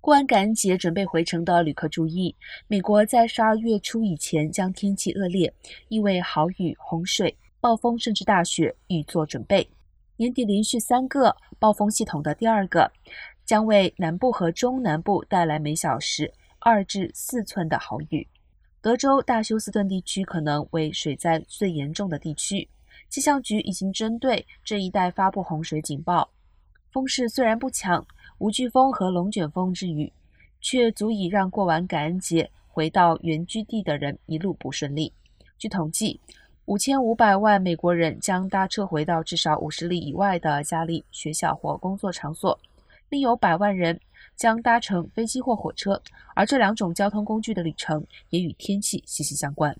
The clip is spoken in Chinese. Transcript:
过完感恩节准备回程的旅客注意，美国在十二月初以前将天气恶劣，意味豪雨、洪水、暴风甚至大雪，预做准备。年底连续三个暴风系统的第二个，将为南部和中南部带来每小时二至四寸的豪雨。德州大休斯顿地区可能为水灾最严重的地区，气象局已经针对这一带发布洪水警报。风势虽然不强。无飓风和龙卷风之余，却足以让过完感恩节回到原居地的人一路不顺利。据统计，五千五百万美国人将搭车回到至少五十里以外的家里、学校或工作场所，另有百万人将搭乘飞机或火车，而这两种交通工具的旅程也与天气息息相关。